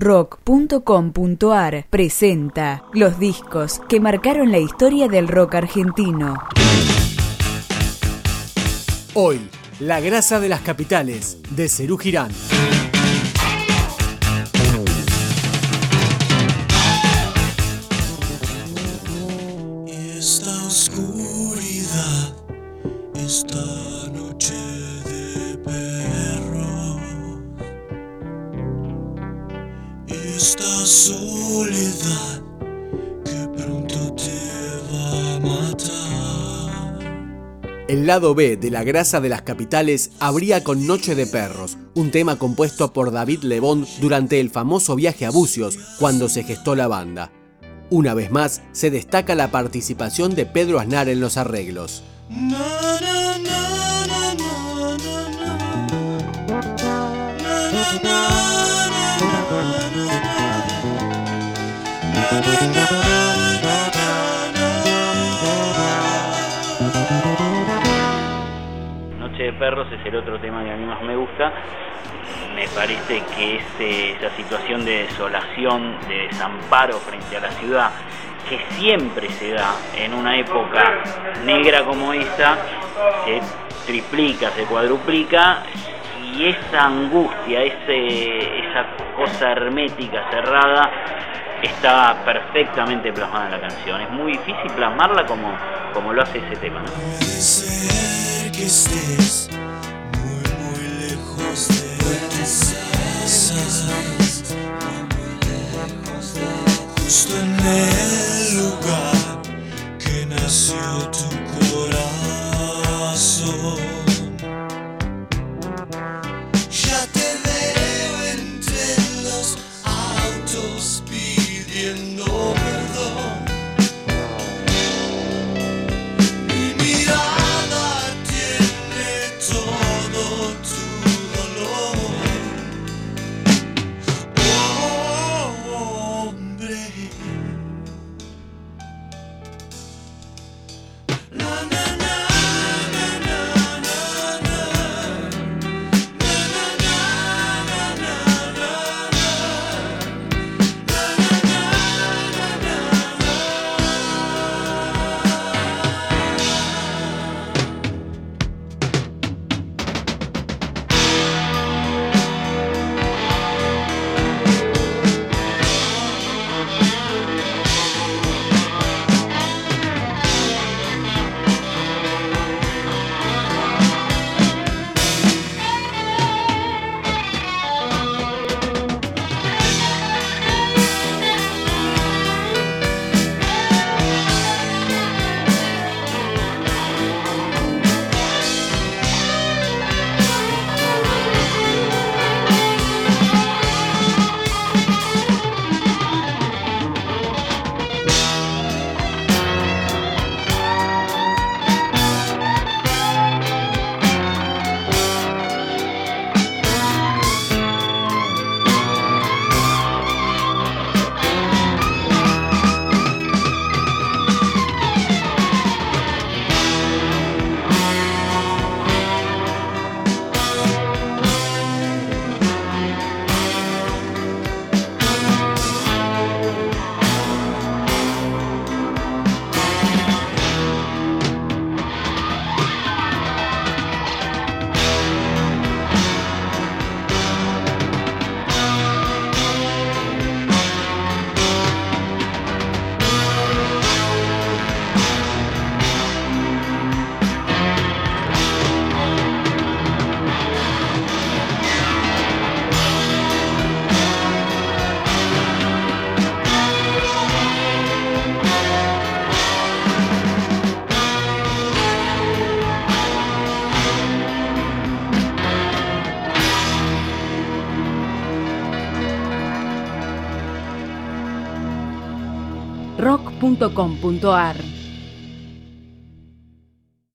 Rock.com.ar presenta los discos que marcaron la historia del rock argentino. Hoy, La grasa de las capitales, de Cerú Girán. Esta oscuridad, esta esta soledad que pronto te va a matar. El lado B de La grasa de las capitales abría con Noche de Perros, un tema compuesto por David Lebón durante el famoso viaje a Bucios, cuando se gestó la banda. Una vez más, se destaca la participación de Pedro Aznar en los arreglos. Na, na, na, Noche de Perros es el otro tema que a mí más me gusta. Me parece que eh, esa situación de desolación, de desamparo frente a la ciudad, que siempre se da en una época negra como esa, se triplica, se cuadruplica, y esa angustia, esa cosa hermética, cerrada, está perfectamente plasmada en la canción. Es muy difícil plasmarla como, como lo hace ese tema. you know Rock.com.ar